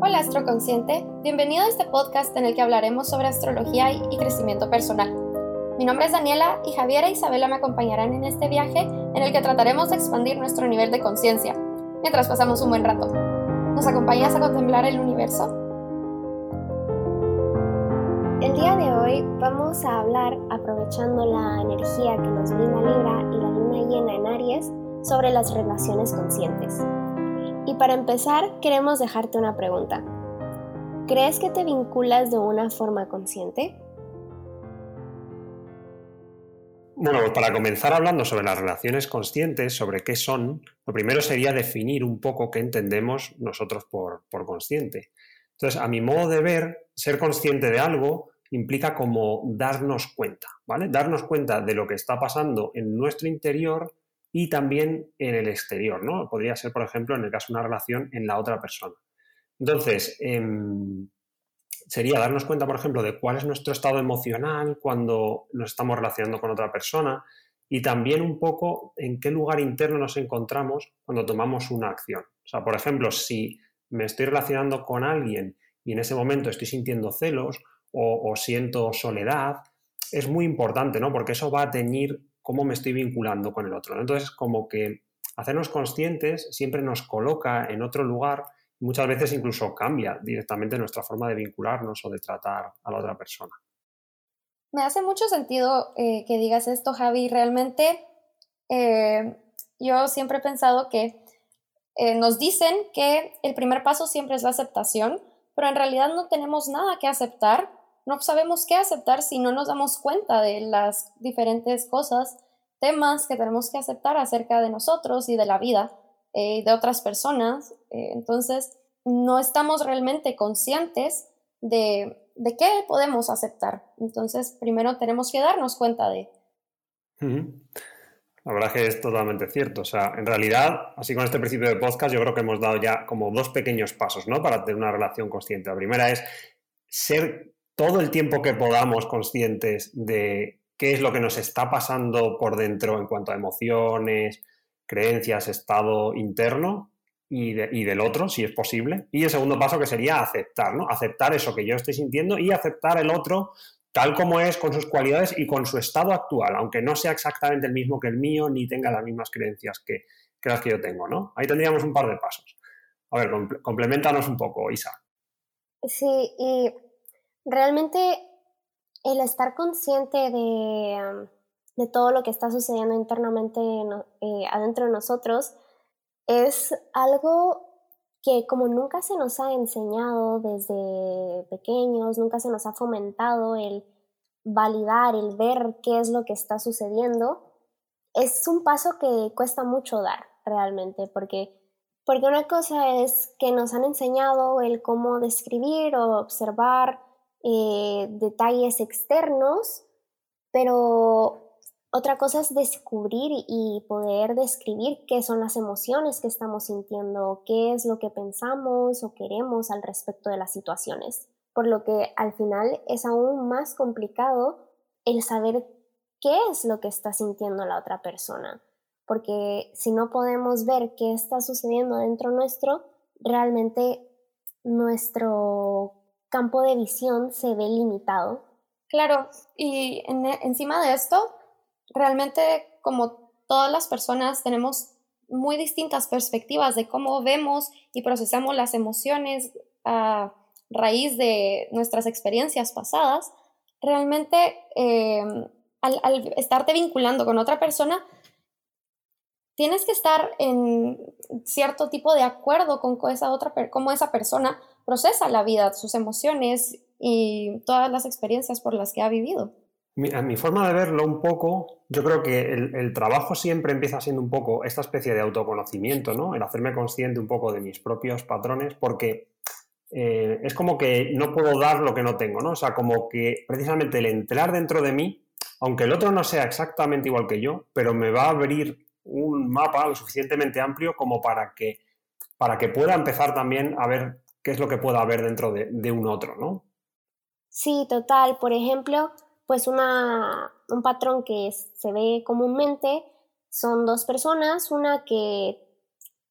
Hola Astroconsciente, bienvenido a este podcast en el que hablaremos sobre astrología y crecimiento personal. Mi nombre es Daniela y Javier e Isabela me acompañarán en este viaje en el que trataremos de expandir nuestro nivel de conciencia, mientras pasamos un buen rato. ¿Nos acompañas a contemplar el universo? El día de hoy vamos a hablar, aprovechando la energía que nos brinda Libra y la luna llena en Aries, sobre las relaciones conscientes. Y para empezar, queremos dejarte una pregunta. ¿Crees que te vinculas de una forma consciente? Bueno, para comenzar hablando sobre las relaciones conscientes, sobre qué son, lo primero sería definir un poco qué entendemos nosotros por, por consciente. Entonces, a mi modo de ver, ser consciente de algo implica como darnos cuenta, ¿vale? Darnos cuenta de lo que está pasando en nuestro interior y también en el exterior, ¿no? Podría ser, por ejemplo, en el caso de una relación en la otra persona. Entonces, em, sería darnos cuenta, por ejemplo, de cuál es nuestro estado emocional cuando nos estamos relacionando con otra persona y también un poco en qué lugar interno nos encontramos cuando tomamos una acción. O sea, por ejemplo, si me estoy relacionando con alguien y en ese momento estoy sintiendo celos o, o siento soledad, es muy importante, ¿no? Porque eso va a teñir cómo me estoy vinculando con el otro. Entonces, como que hacernos conscientes siempre nos coloca en otro lugar muchas veces incluso cambia directamente nuestra forma de vincularnos o de tratar a la otra persona. Me hace mucho sentido eh, que digas esto, Javi. Realmente eh, yo siempre he pensado que eh, nos dicen que el primer paso siempre es la aceptación, pero en realidad no tenemos nada que aceptar no sabemos qué aceptar si no nos damos cuenta de las diferentes cosas, temas que tenemos que aceptar acerca de nosotros y de la vida eh, de otras personas. Eh, entonces, no estamos realmente conscientes de, de, qué podemos aceptar. Entonces, primero tenemos que darnos cuenta de... La verdad que es totalmente cierto. O sea, en realidad, así con este principio de podcast, yo creo que hemos dado ya como dos pequeños pasos, ¿no? Para tener una relación consciente. La primera es ser todo el tiempo que podamos conscientes de qué es lo que nos está pasando por dentro en cuanto a emociones, creencias, estado interno y, del otro, si es posible. Y el segundo paso que sería aceptar, ¿no? Aceptar eso que yo estoy sintiendo y aceptar el otro tal como es, con sus cualidades y con su estado actual, aunque no sea exactamente el mismo que el mío ni tenga las mismas creencias que, que las que yo tengo, ¿no? Ahí tendríamos un par de pasos. A ver, complementanos un poco, Isa. Sí, y realmente el estar consciente de, de todo lo que está sucediendo internamente eh, adentro de nosotros es algo que como nunca se nos ha enseñado desde pequeños, nunca se nos ha fomentado el validar, el ver qué es lo que está sucediendo, es un paso que cuesta mucho dar realmente, porque, porque una cosa es que nos han enseñado el cómo describir o observar eh, detalles externos, pero otra cosa es descubrir y poder describir qué son las emociones que estamos sintiendo, qué es lo que pensamos o queremos al respecto de las situaciones. Por lo que al final es aún más complicado el saber qué es lo que está sintiendo la otra persona. Porque si no podemos ver qué está sucediendo dentro nuestro, realmente nuestro campo de visión se ve limitado. Claro, y encima de esto, realmente como todas las personas tenemos muy distintas perspectivas de cómo vemos y procesamos las emociones a raíz de nuestras experiencias pasadas, realmente em, al, estarte vinculando con otra persona, tienes que estar en cierto tipo de acuerdo con esa otra, cómo esa persona procesa la vida, sus emociones y todas las experiencias por las que ha vivido. mi forma de verlo un poco, yo creo que el, trabajo siempre empieza siendo un poco esta especie de autoconocimiento, ¿no? El hacerme consciente un poco de mis propios patrones, porque eh, es como que no puedo dar lo que no tengo, ¿no? O sea, como que precisamente el entrar dentro de mí, aunque el otro no sea exactamente igual que yo, pero me va a abrir un mapa lo suficientemente amplio como para que, para que pueda empezar también a ver qué es lo que pueda haber dentro de, un otro, ¿no? Sí, total. Por ejemplo, pues una, un patrón que se ve comúnmente son dos personas, una que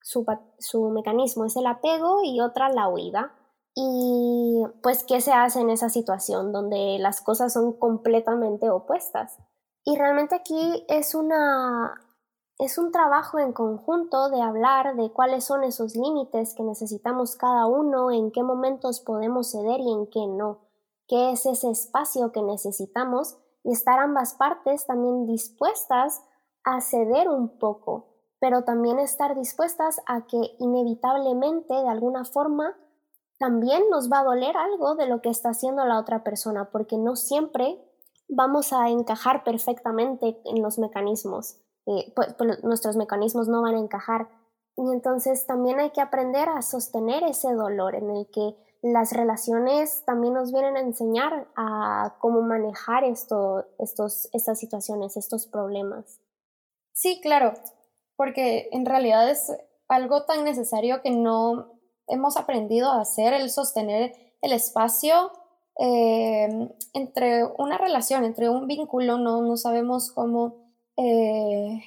su, su mecanismo es el apego y otra la huida. Y pues, ¿qué se hace en esa situación donde las cosas son completamente opuestas? Y realmente aquí es una, es un trabajo en conjunto de hablar de cuáles son esos límites que necesitamos cada uno, en qué momentos podemos ceder y en qué no, qué es ese espacio que necesitamos y estar ambas partes también dispuestas a ceder un poco, pero también estar dispuestas a que inevitablemente de alguna forma también nos va a doler algo de lo que está haciendo la otra persona, porque no siempre vamos a encajar perfectamente en los mecanismos. Eh, pues, pues, nuestros mecanismos no van a encajar. Y entonces también hay que aprender a sostener ese dolor en el que las relaciones también nos vienen a enseñar a cómo manejar esto, estos, estas situaciones, estos problemas. Sí, claro, porque en realidad es algo tan necesario que no hemos aprendido a hacer, el sostener el espacio eh, entre una relación, entre un vínculo, no, no sabemos cómo eh,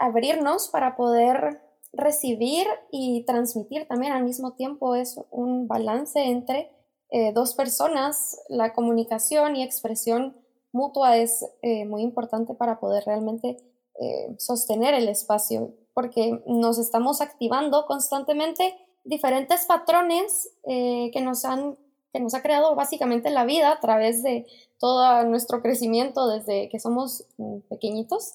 abrirnos para poder recibir y transmitir también al mismo tiempo es un balance entre eh, dos personas. La comunicación y expresión mutua es eh, muy importante para poder realmente sostener el espacio porque nos estamos activando constantemente diferentes patrones que nos han que nos ha creado básicamente la vida a través de todo nuestro crecimiento desde que somos mm, pequeñitos.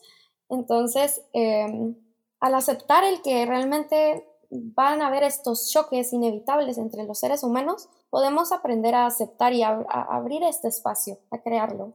Entonces, em, al aceptar el que realmente van a haber estos choques inevitables entre los seres humanos, podemos aprender a aceptar y a, abrir este espacio, a crearlo.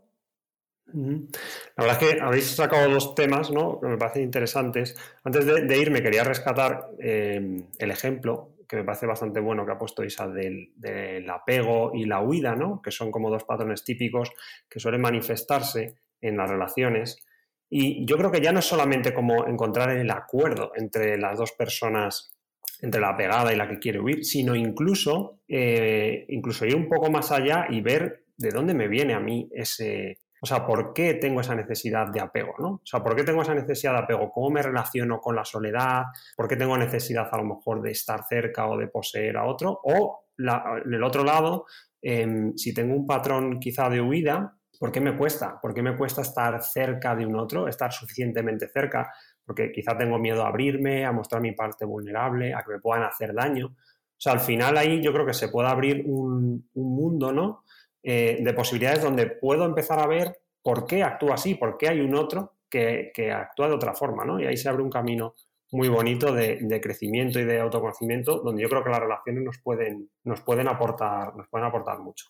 La verdad es que habéis sacado dos temas ¿no? que me parecen interesantes. Antes de, irme, quería rescatar em, el ejemplo que me parece bastante bueno que ha puesto Isa del, apego y la huida, ¿no? que son como dos patrones típicos que suelen manifestarse en las relaciones. Y yo creo que ya no es solamente como encontrar el acuerdo entre las dos personas, entre la pegada y la que quiere huir, sino incluso, eh, incluso ir un poco más allá y ver de dónde me viene a mí ese, o sea, ¿por qué tengo esa necesidad de apego? ¿no? O sea, ¿por qué tengo esa necesidad de apego? ¿Cómo me relaciono con la soledad? ¿Por qué tengo necesidad a lo mejor de estar cerca o de poseer a otro? O en el otro lado, em, si tengo un patrón quizá de huida, ¿por qué me cuesta? ¿Por qué me cuesta estar cerca de un otro, estar suficientemente cerca? Porque quizá tengo miedo a abrirme, a mostrar mi parte vulnerable, a que me puedan hacer daño. O sea, al final ahí yo creo que se puede abrir un mundo, ¿no? Eh, de posibilidades donde puedo empezar a ver por qué actúa así, por qué hay un otro que, actúa de otra forma, ¿no? Y ahí se abre un camino muy bonito de, crecimiento y de autoconocimiento, donde yo creo que las relaciones nos pueden, nos pueden, aportar, nos pueden aportar mucho.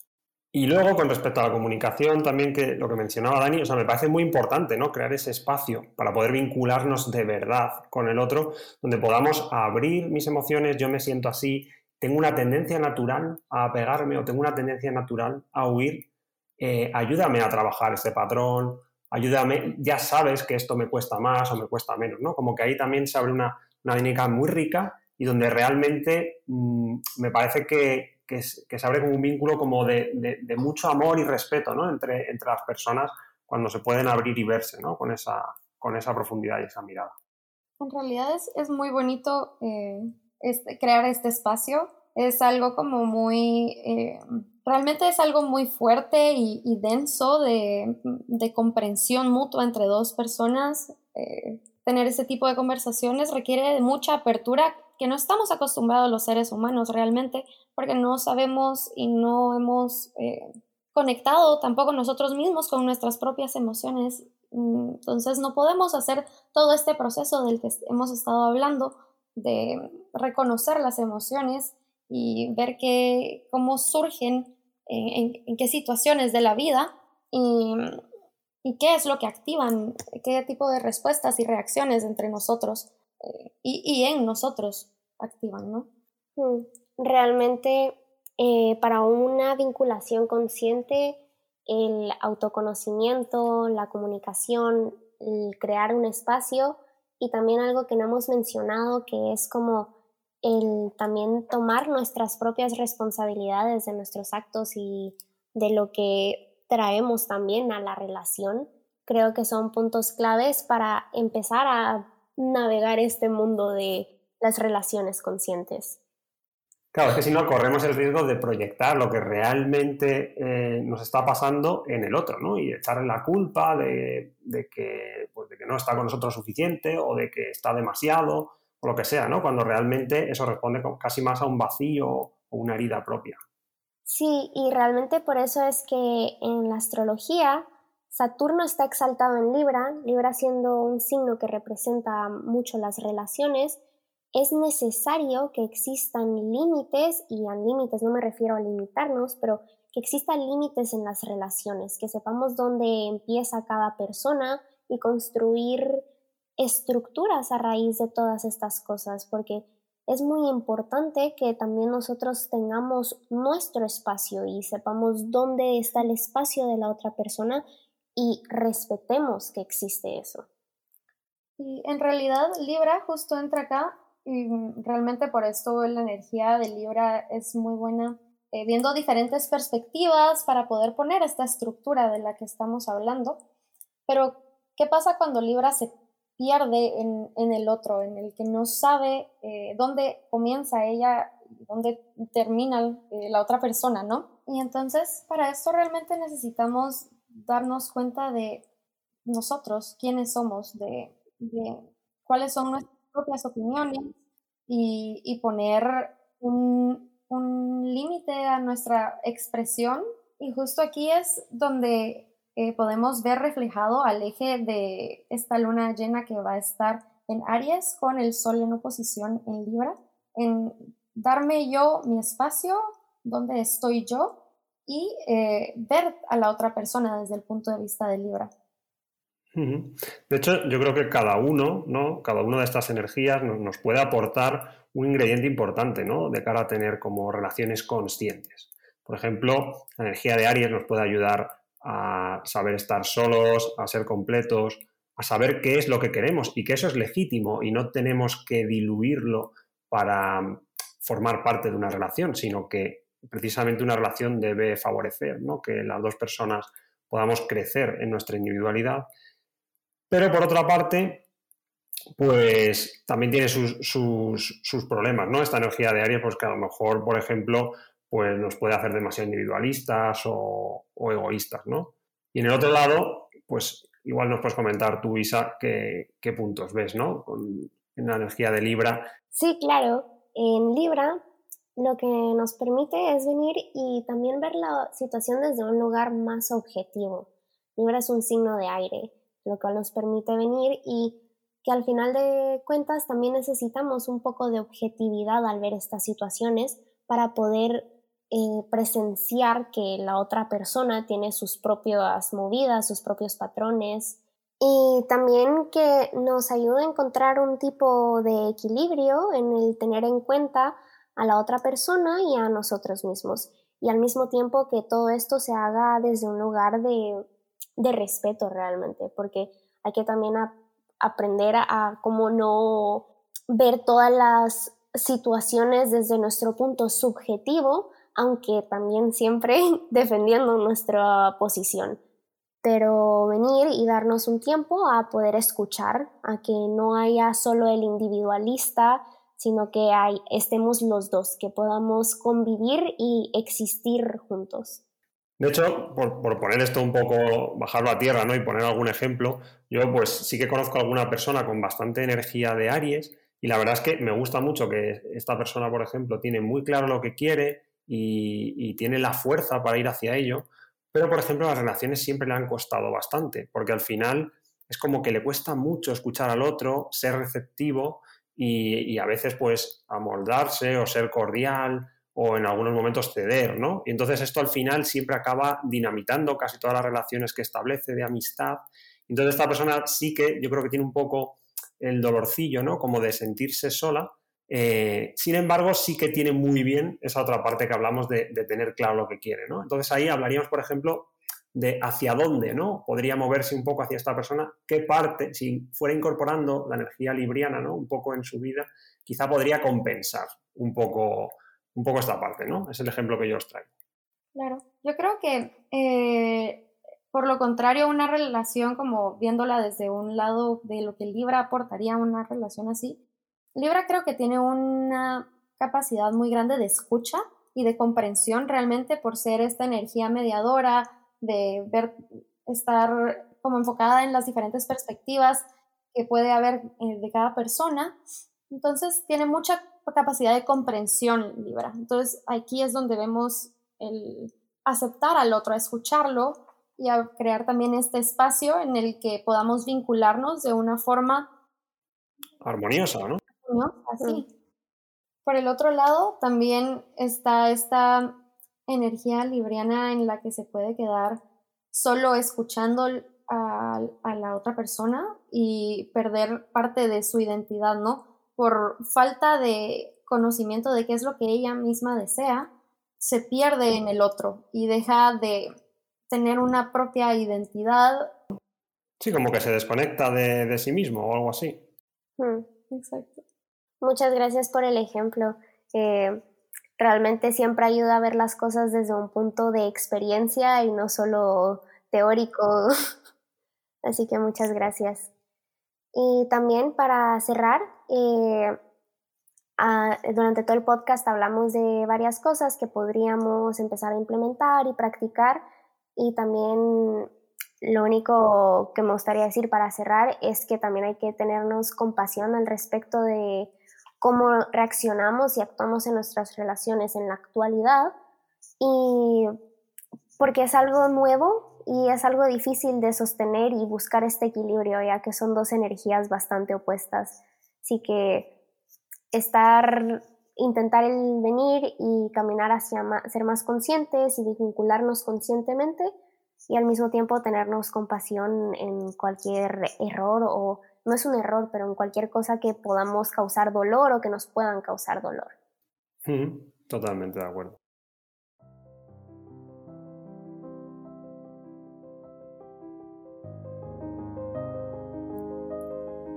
Y luego, con respecto a la comunicación, también que lo que mencionaba Dani, o sea, me parece muy importante, ¿no? Crear ese espacio para poder vincularnos de verdad con el otro, donde podamos abrir mis emociones, yo me siento así, tengo una tendencia natural a apegarme o tengo una tendencia natural a huir, eh, ayúdame a trabajar este patrón, ayúdame, ya sabes que esto me cuesta más o me cuesta menos, ¿no? Como que ahí también se abre una, una dinámica muy rica y donde realmente mm, me parece que, que, se abre como un vínculo como de, de, mucho amor y respeto, ¿no? Entre, entre las personas cuando se pueden abrir y verse, ¿no? Con esa, con esa profundidad y esa mirada. En realidad es, es muy bonito eh, este, crear este espacio. Es algo como muy, eh, realmente es algo muy fuerte y, denso de, comprensión mutua entre dos personas. Eh, tener ese tipo de conversaciones requiere de mucha apertura que no estamos acostumbrados los seres humanos realmente, porque no sabemos y no hemos eh, conectado tampoco nosotros mismos con nuestras propias emociones. Entonces no podemos hacer todo este proceso del que hemos estado hablando de reconocer las emociones y ver qué, cómo surgen, en, qué situaciones de la vida y, qué es lo que activan, qué tipo de respuestas y reacciones entre nosotros eh, y, en nosotros activan, ¿no? Mm, realmente eh, para una vinculación consciente, el autoconocimiento, la comunicación, el crear un espacio y también algo que no hemos mencionado, que es como el también tomar nuestras propias responsabilidades de nuestros actos y de lo que traemos también a la relación. Creo que son puntos claves para empezar a navegar este mundo de las relaciones conscientes. Claro, es que si no corremos el riesgo de proyectar lo que realmente eh, nos está pasando en el otro, ¿no? Y echarle la culpa de, que, pues, de que no está con nosotros suficiente o de que está demasiado o lo que sea, ¿no? Cuando realmente eso responde casi más a un vacío o una herida propia. Sí, y realmente por eso es que en la astrología Saturno está exaltado en Libra, Libra siendo un signo que representa mucho las relaciones, es necesario que existan límites, y a límites no me refiero a limitarnos, pero que existan límites en las relaciones, que sepamos dónde empieza cada persona y construir estructuras a raíz de todas estas cosas, porque es muy importante que también nosotros tengamos nuestro espacio y sepamos dónde está el espacio de la otra persona y respetemos que existe eso. Y en realidad Libra justo entra acá y realmente por esto la energía de Libra es muy buena, eh, viendo diferentes perspectivas para poder poner esta estructura de la que estamos hablando. Pero, ¿qué pasa cuando Libra se pierde en, en el otro, en el que no sabe eh, dónde comienza ella dónde termina eh, la otra persona, ¿no? Y entonces, para esto realmente necesitamos darnos cuenta de nosotros, quiénes somos, de, de cuáles son nuestras propias opiniones y, poner un, límite a nuestra expresión. Y justo aquí es donde eh, podemos ver reflejado al eje de esta luna llena que va a estar en Aries con el Sol en oposición en Libra, en darme yo mi espacio, donde estoy yo, y eh, ver a la otra persona desde el punto de vista de Libra. De hecho, yo creo que cada uno, ¿no? Cada una de estas energías nos, puede aportar un ingrediente importante, ¿no? De cara a tener como relaciones conscientes. Por ejemplo, la energía de Aries nos puede ayudar a saber estar solos, a ser completos, a saber qué es lo que queremos y que eso es legítimo y no tenemos que diluirlo para formar parte de una relación, sino que precisamente una relación debe favorecer, ¿no? Que las dos personas podamos crecer en nuestra individualidad pero por otra parte, pues también tiene sus, problemas, ¿no? Esta energía de Aries, pues que a lo mejor, por ejemplo, pues nos puede hacer demasiado individualistas o, egoístas, ¿no? Y en el otro lado, pues igual nos puedes comentar tú, Isa, qué, puntos ves, ¿no? Con, la energía de Libra. Sí, claro. En Libra lo que nos permite es venir y también ver la situación desde un lugar más objetivo. Libra es un signo de aire lo cual nos permite venir y que al final de cuentas también necesitamos un poco de objetividad al ver estas situaciones para poder eh, presenciar que la otra persona tiene sus propias movidas, sus propios patrones y también que nos ayude a encontrar un tipo de equilibrio en el tener en cuenta a la otra persona y a nosotros mismos. Y al mismo tiempo que todo esto se haga desde un lugar de de respeto realmente, porque hay que también aprender a, cómo no ver todas las situaciones desde nuestro punto subjetivo, aunque también siempre defendiendo nuestra posición. Pero venir y darnos un tiempo a poder escuchar, a que no haya solo el individualista, sino que estemos los dos, que podamos convivir y existir juntos. De hecho, por, poner esto un poco, bajarlo a tierra, ¿no? Y poner algún ejemplo, yo pues sí que conozco a alguna persona con bastante energía de Aries y la verdad es que me gusta mucho que esta persona, por ejemplo, tiene muy claro lo que quiere y, tiene la fuerza para ir hacia ello, pero por ejemplo las relaciones siempre le han costado bastante, porque al final es como que le cuesta mucho escuchar al otro, ser receptivo y, y a veces pues amoldarse o ser cordial o en algunos momentos ceder, ¿no? Y entonces esto al final siempre acaba dinamitando casi todas las relaciones que establece de amistad. Entonces esta persona sí que yo creo que tiene un poco el dolorcillo, ¿no? Como de sentirse sola. Eh, sin embargo, sí que tiene muy bien esa otra parte que hablamos de, tener claro lo que quiere, ¿no? Entonces ahí hablaríamos, por ejemplo, de hacia dónde, ¿no? Podría moverse un poco hacia esta persona, qué parte, si fuera incorporando la energía libriana, ¿no? Un poco en su vida, quizá podría compensar un poco un poco esta parte, ¿no? Es el ejemplo que yo os traigo. Claro, yo creo que eh, por lo contrario, una relación como viéndola desde un lado de lo que Libra aportaría a una relación así, Libra creo que tiene una capacidad muy grande de escucha y de comprensión realmente por ser esta energía mediadora, de ver, estar como enfocada en las diferentes perspectivas que puede haber eh, de cada persona. Entonces tiene mucha capacidad de comprensión Libra. Entonces aquí es donde vemos el aceptar al otro, escucharlo y a crear también este espacio en el que podamos vincularnos de una forma armoniosa, ¿no? Así. Por el otro lado, también está esta energía libriana en la que se puede quedar solo escuchando a, a, la otra persona y perder parte de su identidad, ¿no? Por falta de conocimiento de qué es lo que ella misma desea, se pierde en el otro y deja de tener una propia identidad. Sí, como que se desconecta de, de sí mismo o algo así. Hmm. Exacto. Muchas gracias por el ejemplo. Eh, realmente siempre ayuda a ver las cosas desde un punto de experiencia y no solo teórico. Así que muchas gracias. Y también para cerrar, eh, durante todo el podcast hablamos de varias cosas que podríamos empezar a implementar y practicar y también lo único que me gustaría decir para cerrar es que también hay que tenernos compasión al respecto de cómo reaccionamos y actuamos en nuestras relaciones en la actualidad y porque es algo nuevo y es algo difícil de sostener y buscar este equilibrio ya que son dos energías bastante opuestas. Así que estar, intentar el venir y caminar hacia ser más conscientes y vincularnos conscientemente y al mismo tiempo tenernos compasión en cualquier error o no es un error, pero en cualquier cosa que podamos causar dolor o que nos puedan causar dolor. Totalmente de acuerdo.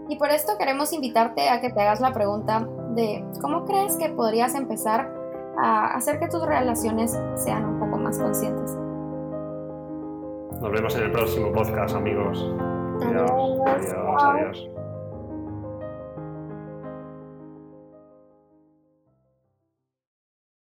Y por esto queremos invitarte a que te hagas la pregunta de cómo crees que podrías empezar a hacer que tus relaciones sean un poco más conscientes. Nos vemos en el próximo podcast, amigos. Adiós. Adiós, adiós.